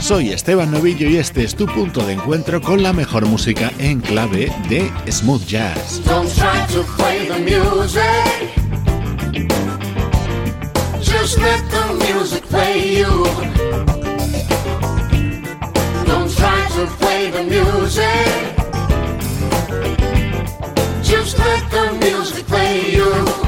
soy Esteban Novillo y este es tu punto de encuentro con la mejor música en clave de smooth jazz. Don't try to play the music. Just let the music play you. Don't try to play the music. Just let the music play you.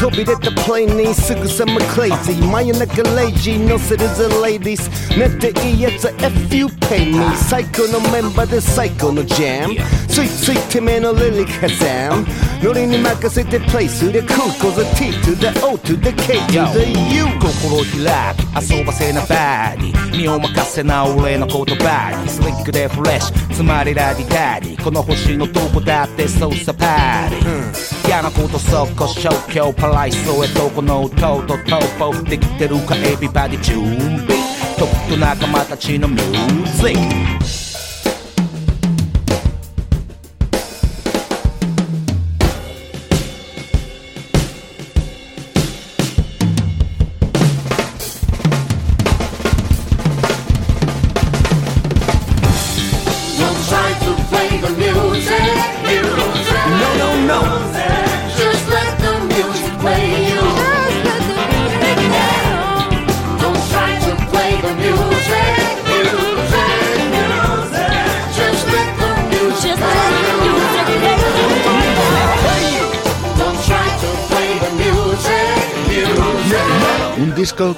飛び出たプレイにすぐさま crazy 真夜中0時乗せるぜ ladies 寝ていいやつ F you pay me 最高のメンバーで最高のジャムついついてめのリリックハザンノリに任せてプレイする cool cause a T to the O to the K to the U 心を開き遊ばせなバーに身を任せな俺の言葉にスリックでフレッシュつまりラディダディこの星のどこだってそうさパーティー 嫌なことそこ消去パライソへどこの音とトーポできてるかエビバディ準備トップと仲間たちのミュージック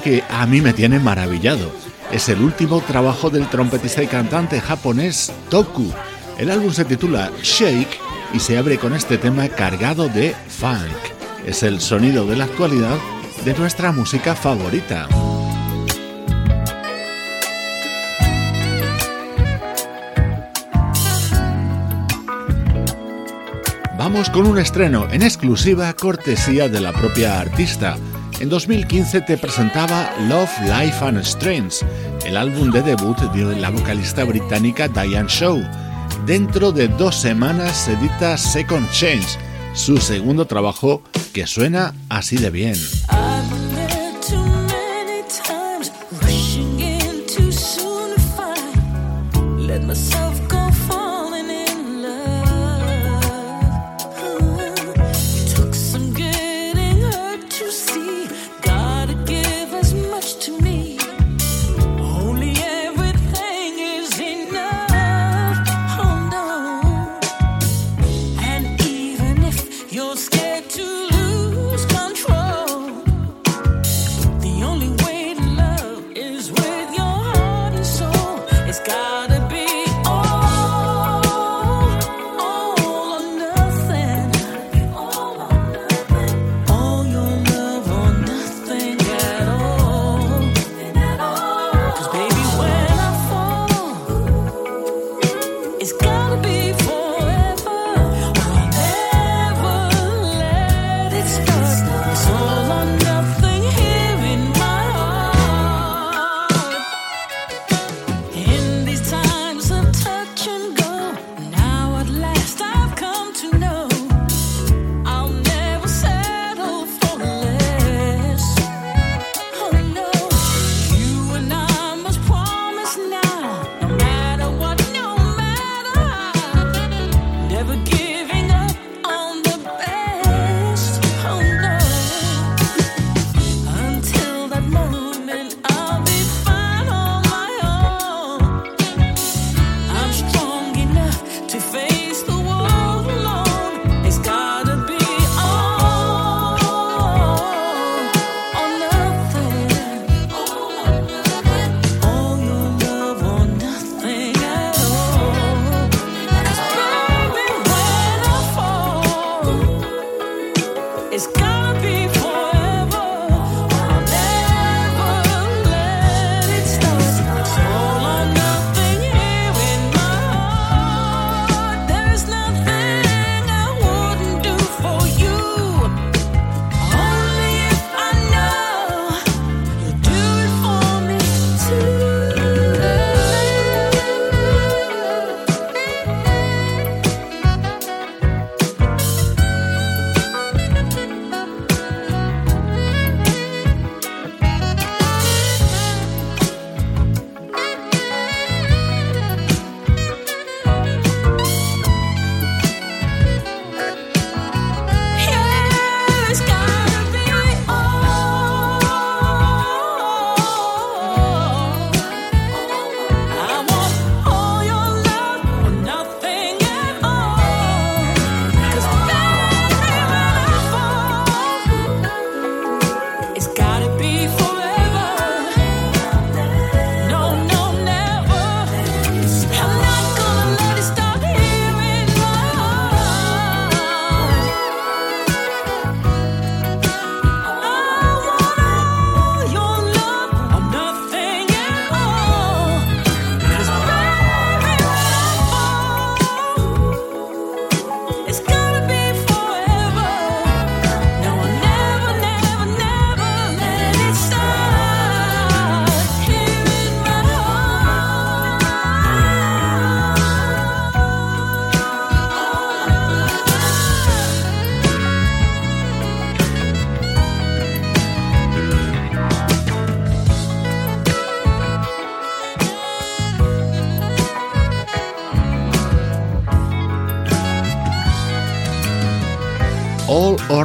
que a mí me tiene maravillado. Es el último trabajo del trompetista y cantante japonés Toku. El álbum se titula Shake y se abre con este tema cargado de funk. Es el sonido de la actualidad de nuestra música favorita. Vamos con un estreno en exclusiva cortesía de la propia artista. En 2015 te presentaba Love, Life and Strings, el álbum de debut de la vocalista británica Diane Shaw. Dentro de dos semanas se edita Second Change, su segundo trabajo que suena así de bien.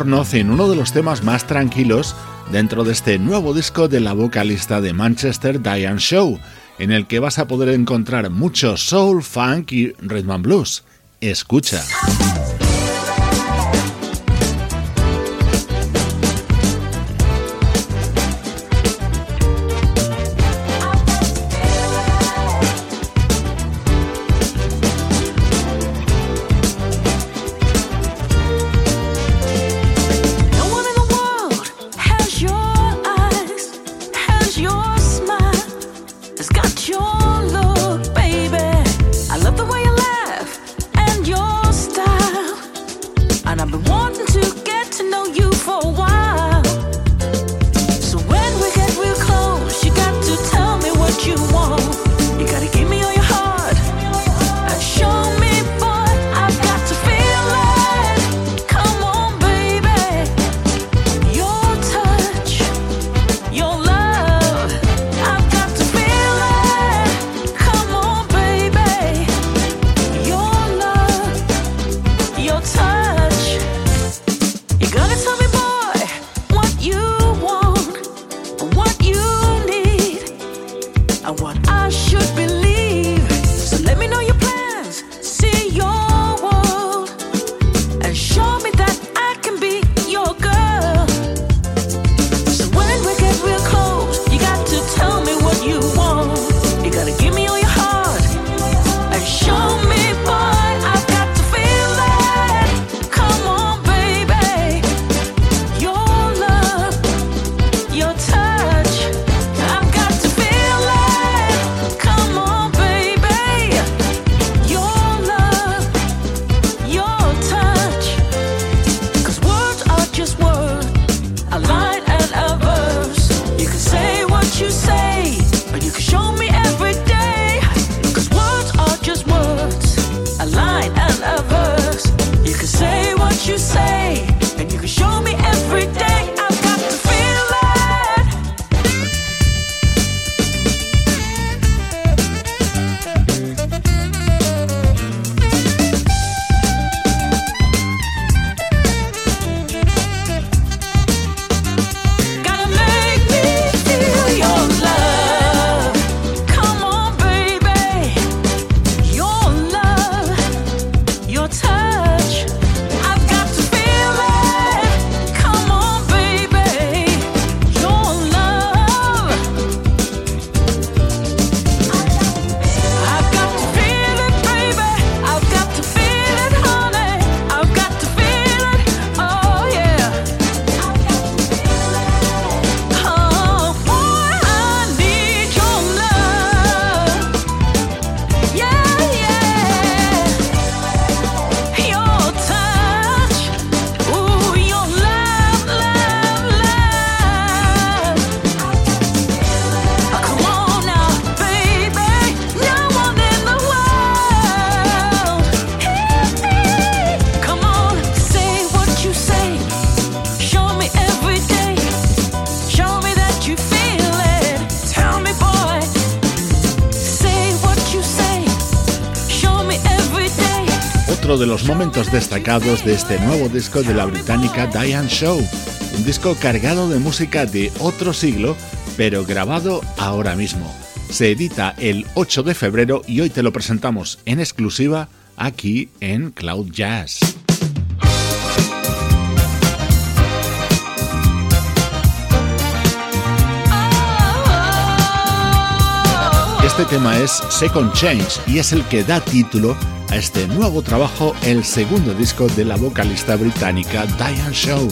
Nothing, uno de los temas más tranquilos dentro de este nuevo disco de la vocalista de Manchester Diane Show, en el que vas a poder encontrar mucho soul, funk y rhythm and blues. Escucha. Destacados de este nuevo disco de la británica Diane Show, un disco cargado de música de otro siglo, pero grabado ahora mismo. Se edita el 8 de febrero y hoy te lo presentamos en exclusiva aquí en Cloud Jazz. Este tema es Second Change y es el que da título a este nuevo trabajo, el segundo disco de la vocalista británica Diane Shaw.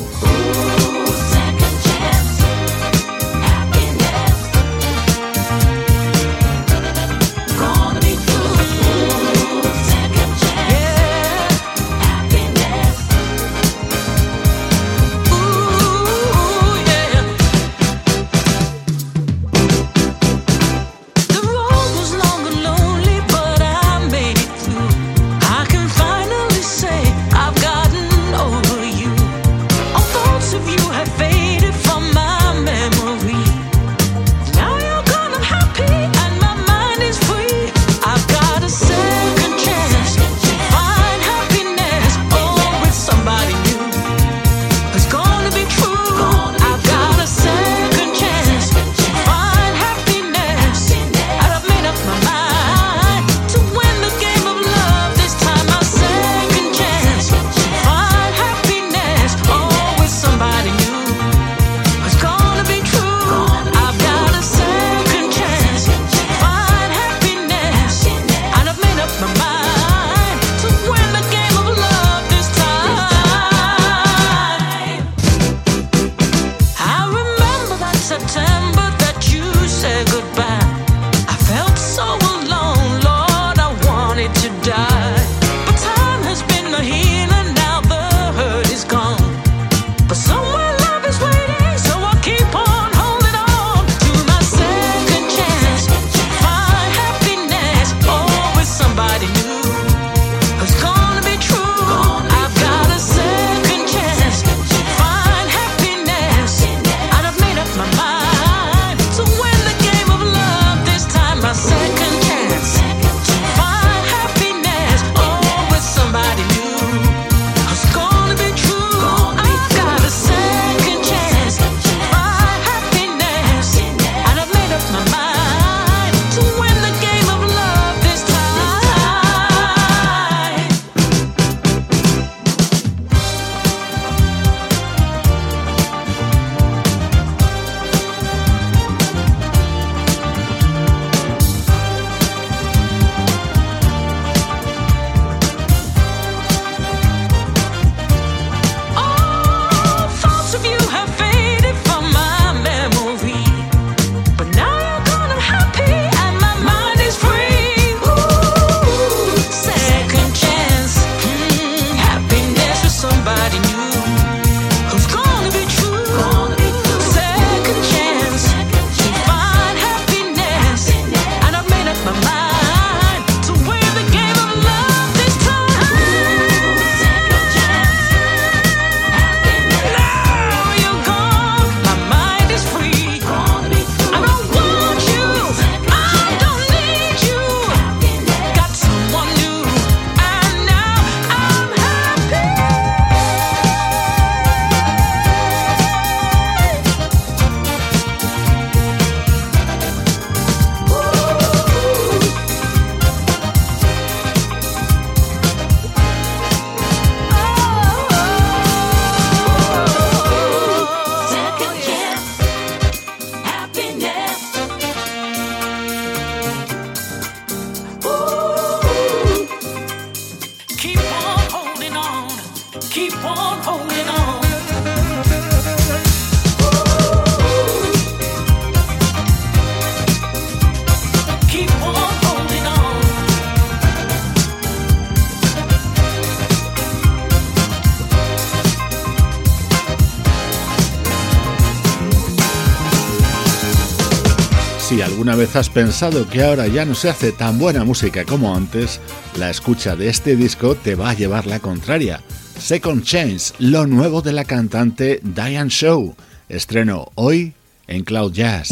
Alguna vez has pensado que ahora ya no se hace tan buena música como antes, la escucha de este disco te va a llevar la contraria. Second Chance, lo nuevo de la cantante Diane Show, estreno hoy en Cloud Jazz.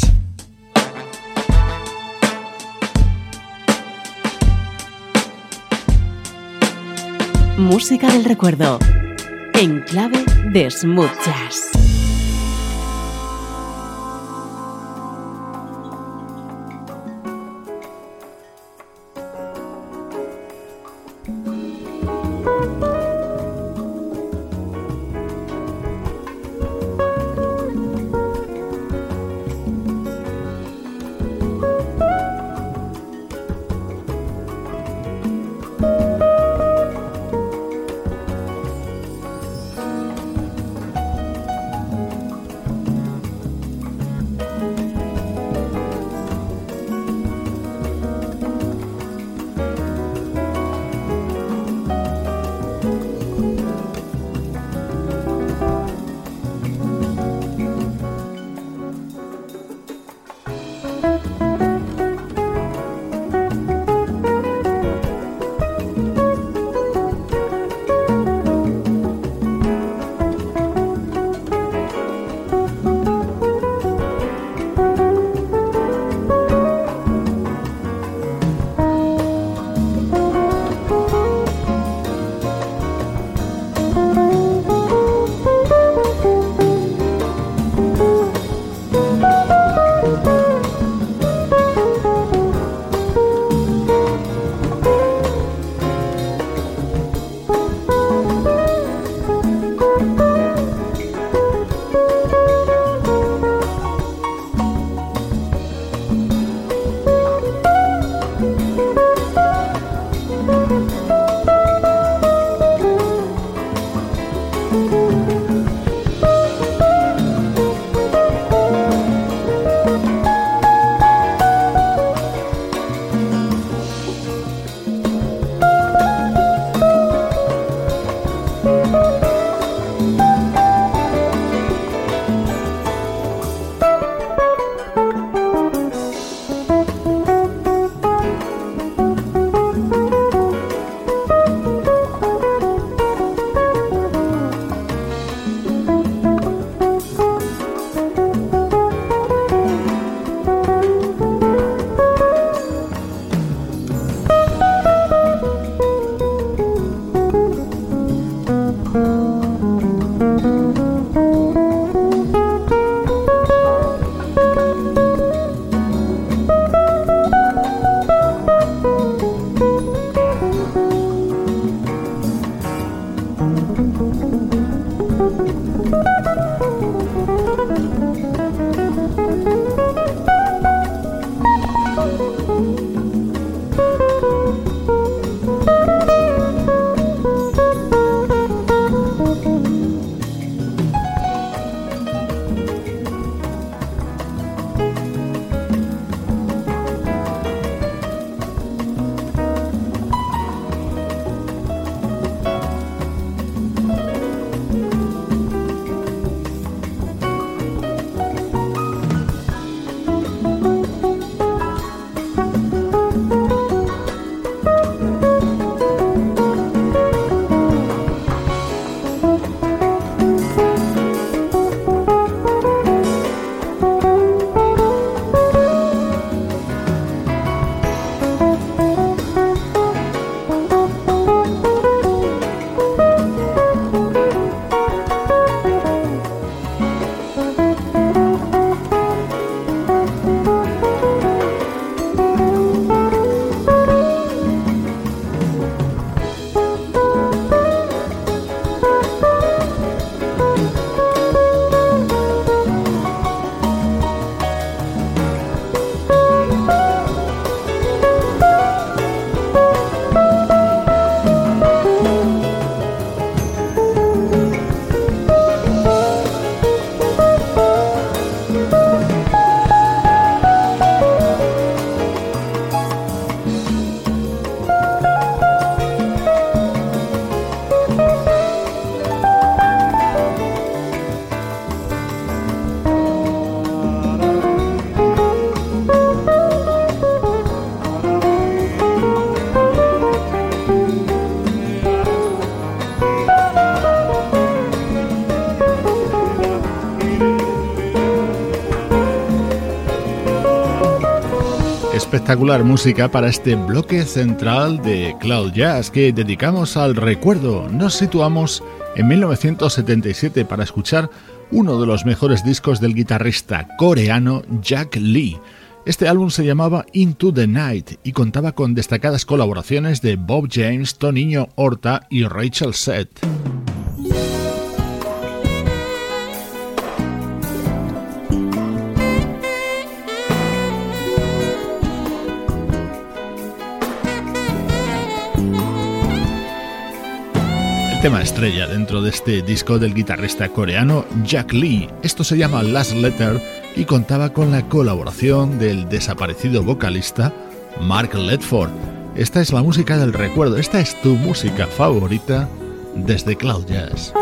Música del recuerdo, en clave de smooth jazz. Espectacular música para este bloque central de Cloud Jazz que dedicamos al recuerdo. Nos situamos en 1977 para escuchar uno de los mejores discos del guitarrista coreano Jack Lee. Este álbum se llamaba Into the Night y contaba con destacadas colaboraciones de Bob James, Toniño Horta y Rachel Seth. Tema estrella dentro de este disco del guitarrista coreano Jack Lee. Esto se llama Last Letter y contaba con la colaboración del desaparecido vocalista Mark Ledford. Esta es la música del recuerdo, esta es tu música favorita desde Cloud Jazz.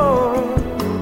Desde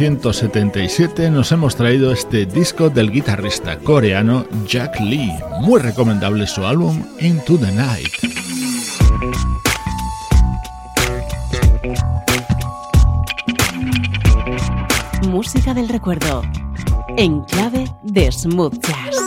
1977 nos hemos traído este disco del guitarrista coreano Jack Lee. Muy recomendable su álbum Into the Night. Música del recuerdo en clave de smooth jazz.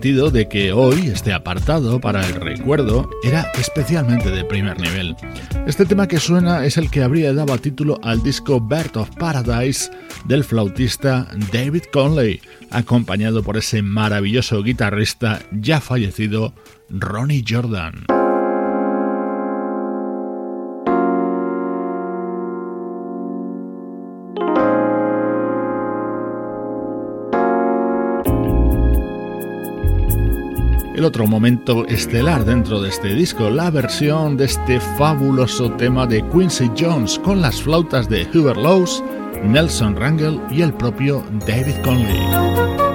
De que hoy este apartado para el recuerdo era especialmente de primer nivel. Este tema que suena es el que habría dado título al disco Bird of Paradise del flautista David Conley, acompañado por ese maravilloso guitarrista ya fallecido Ronnie Jordan. El otro momento estelar dentro de este disco, la versión de este fabuloso tema de Quincy Jones con las flautas de Hubert Laws, Nelson Rangel y el propio David Conley.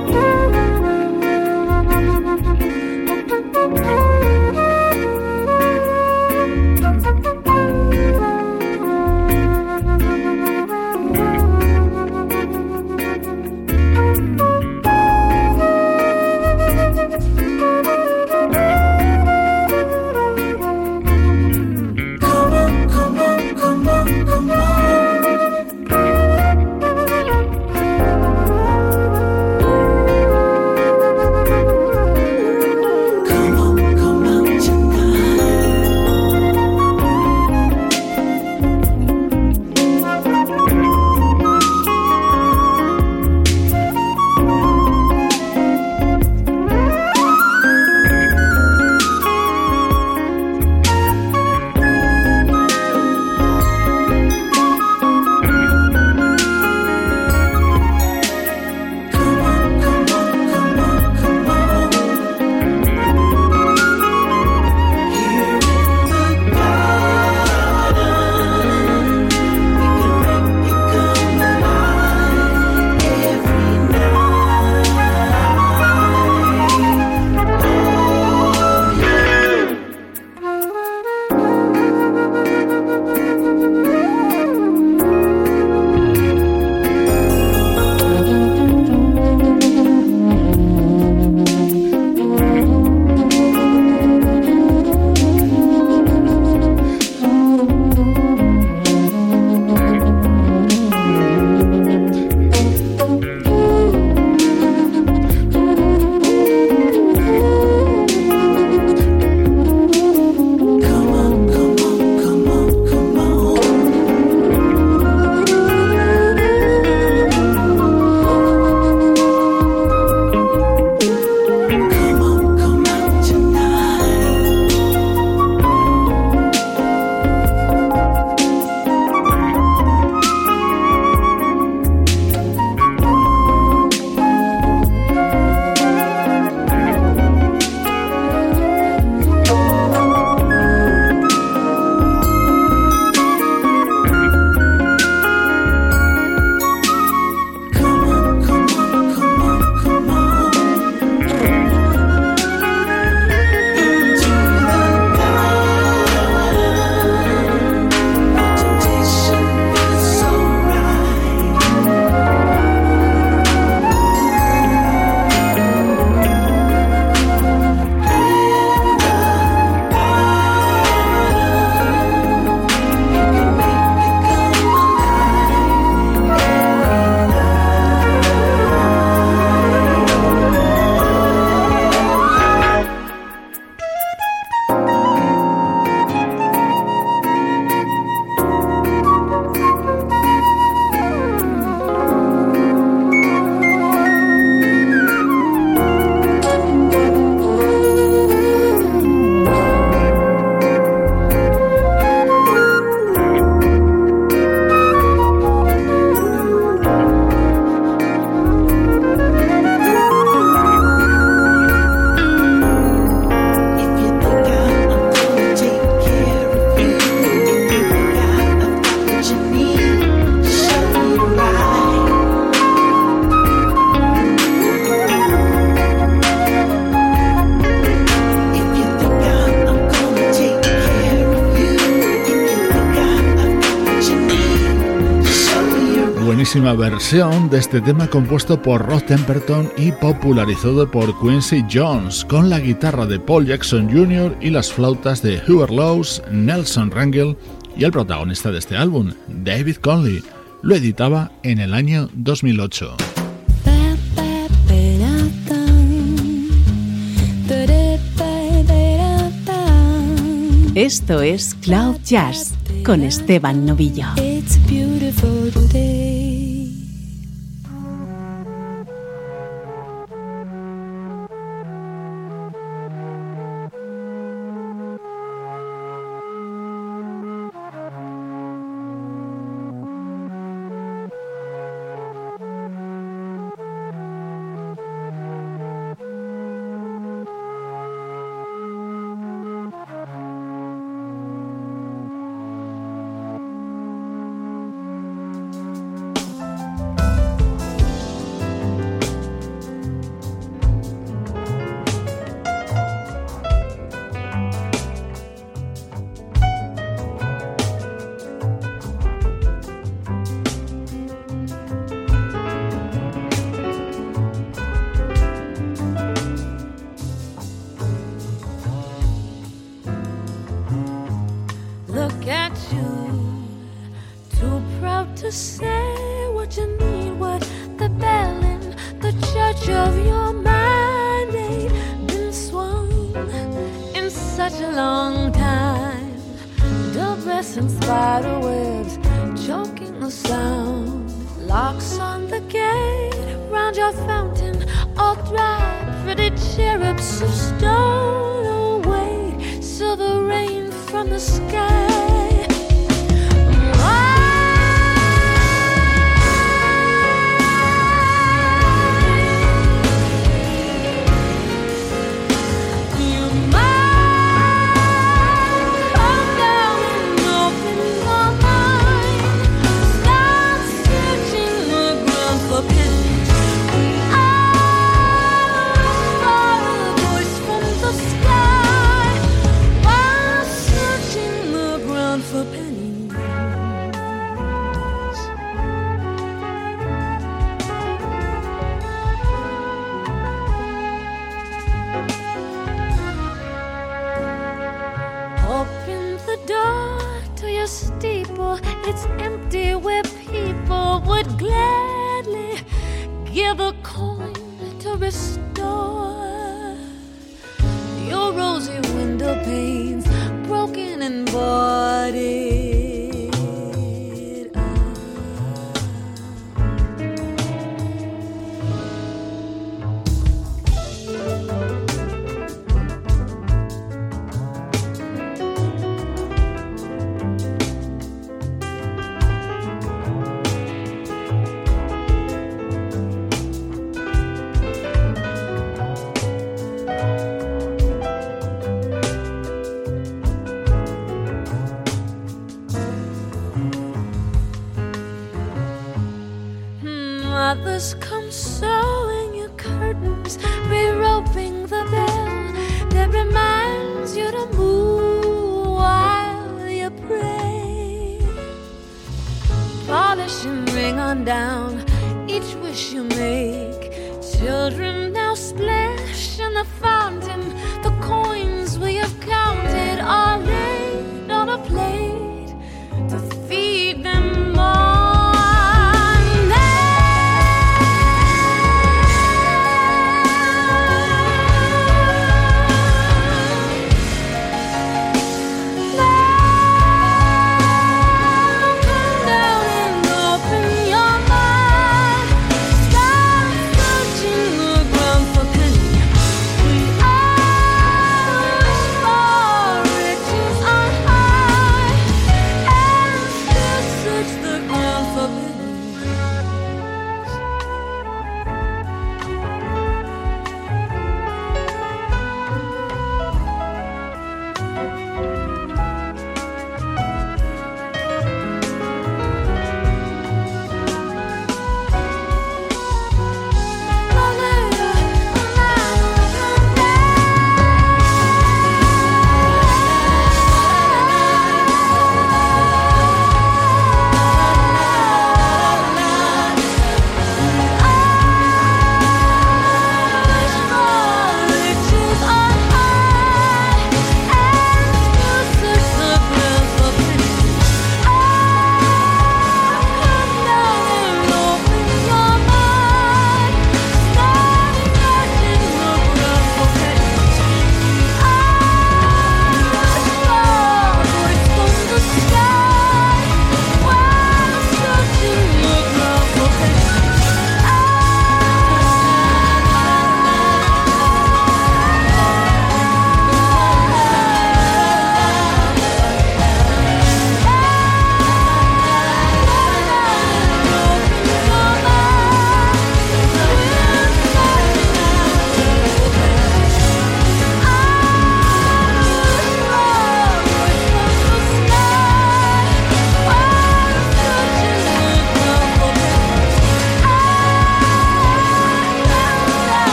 Buenísima versión de este tema compuesto por Rod Temperton y popularizado por Quincy Jones, con la guitarra de Paul Jackson Jr. y las flautas de Hubert Laws, Nelson Rangel y el protagonista de este álbum, David Conley. Lo editaba en el año 2008. Esto es Cloud Jazz con Esteban Novillo. mountain, all dry, pretty cherubs of stone away silver rain from the sky. bist and ring on down each wish you make. Children now splash in the fountain.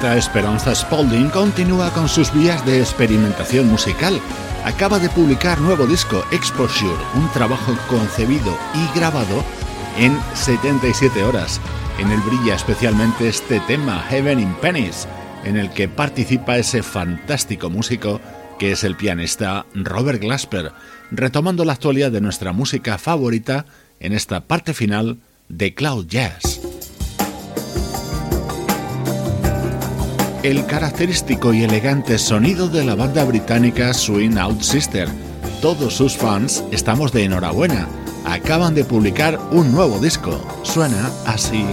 Bajista Esperanza Spalding continúa con sus vías de experimentación musical. Acaba de publicar nuevo disco Exposure, un trabajo concebido y grabado en 77 horas. En el brilla especialmente este tema Heaven in Pennies, en el que participa ese fantástico músico que es el pianista Robert Glasper, retomando la actualidad de nuestra música favorita en esta parte final de Cloud Jazz. El característico y elegante sonido de la banda británica Swing Out Sister. Todos sus fans estamos de enhorabuena. Acaban de publicar un nuevo disco. Suena así.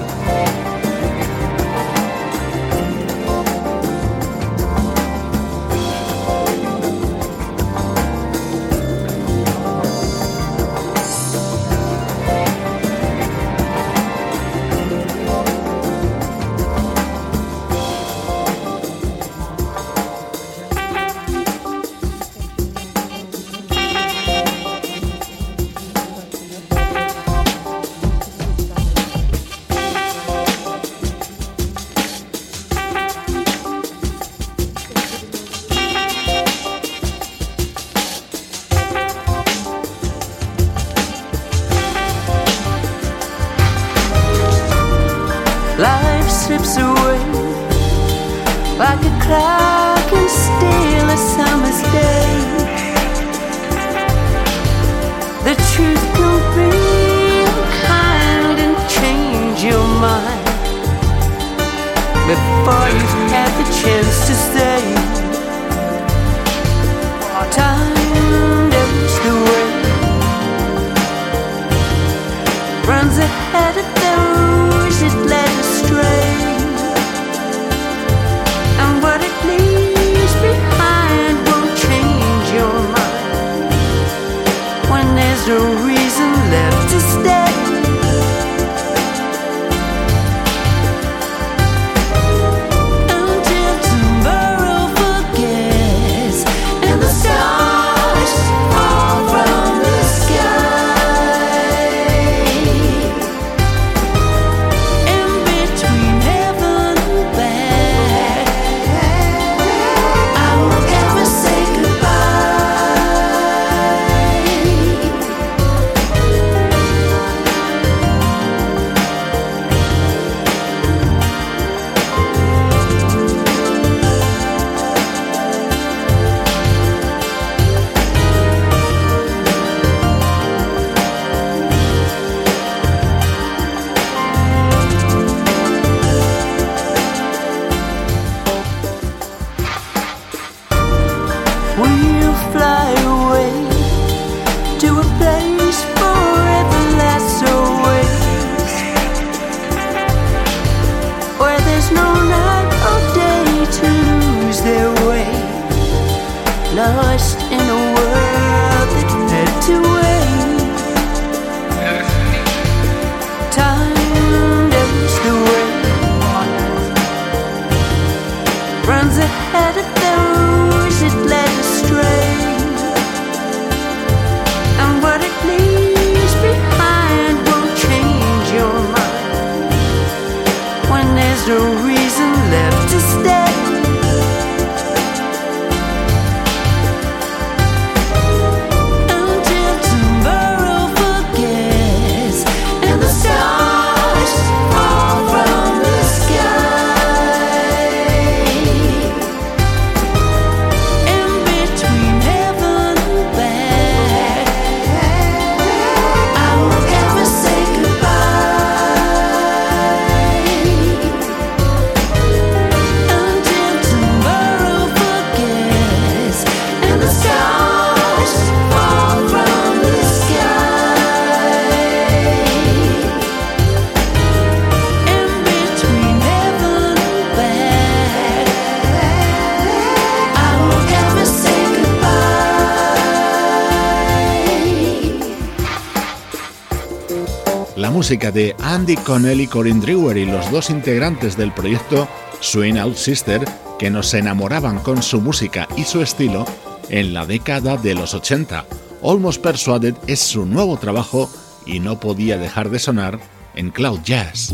Música de Andy Connell y Corinne Drewer y los dos integrantes del proyecto Swing Out Sister que nos enamoraban con su música y su estilo en la década de los 80. Almost Persuaded es su nuevo trabajo y no podía dejar de sonar en Cloud Jazz.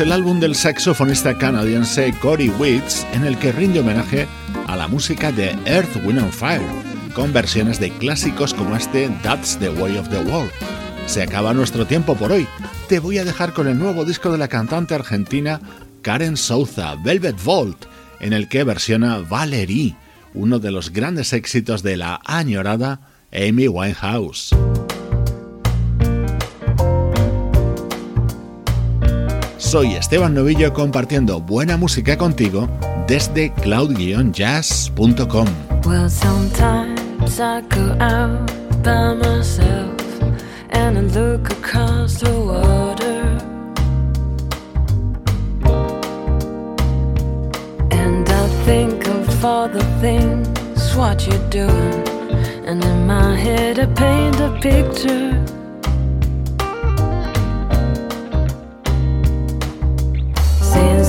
El álbum del saxofonista canadiense Cory Witz en el que rinde homenaje a la música de Earth, Wind and Fire, con versiones de clásicos como este That's the Way of the World. Se acaba nuestro tiempo por hoy. Te voy a dejar con el nuevo disco de la cantante argentina Karen Souza, Velvet Vault, en el que versiona Valerie, uno de los grandes éxitos de la añorada Amy Winehouse. Soy Esteban Novillo compartiendo buena música contigo desde cloud-jazz.com. Well, sometimes I go out by myself and I look across the water. And I think of all the things what you're doing. And in my head, I paint a picture.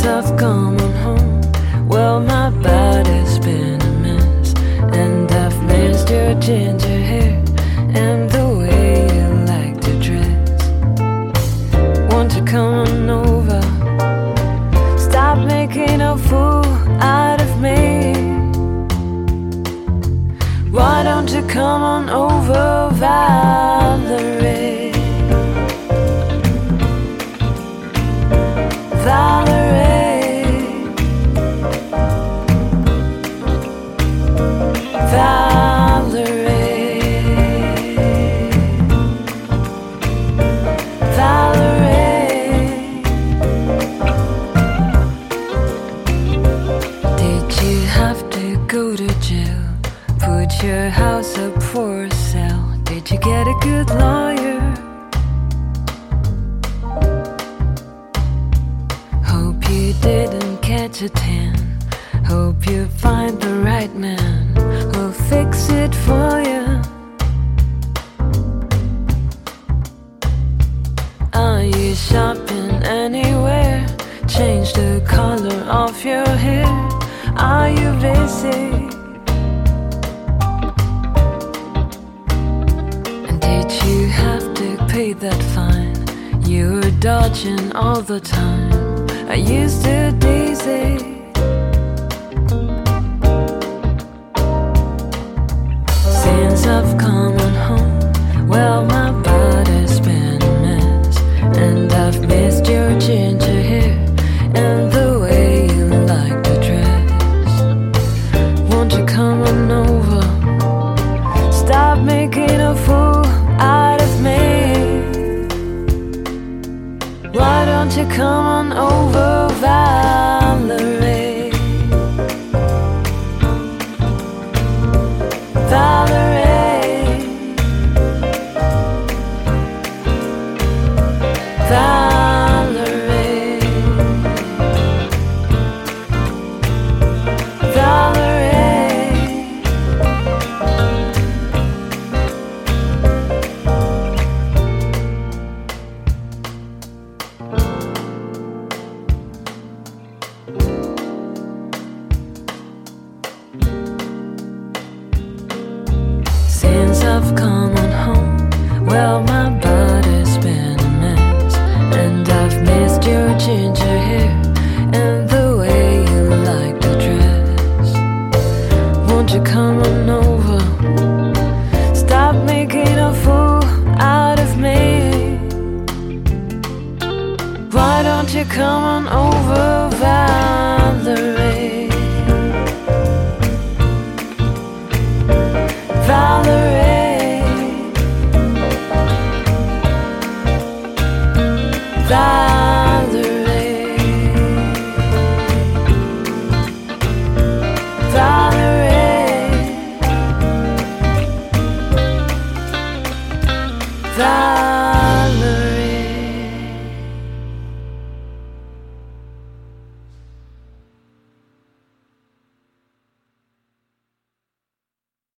tough coming come on over, Valerie?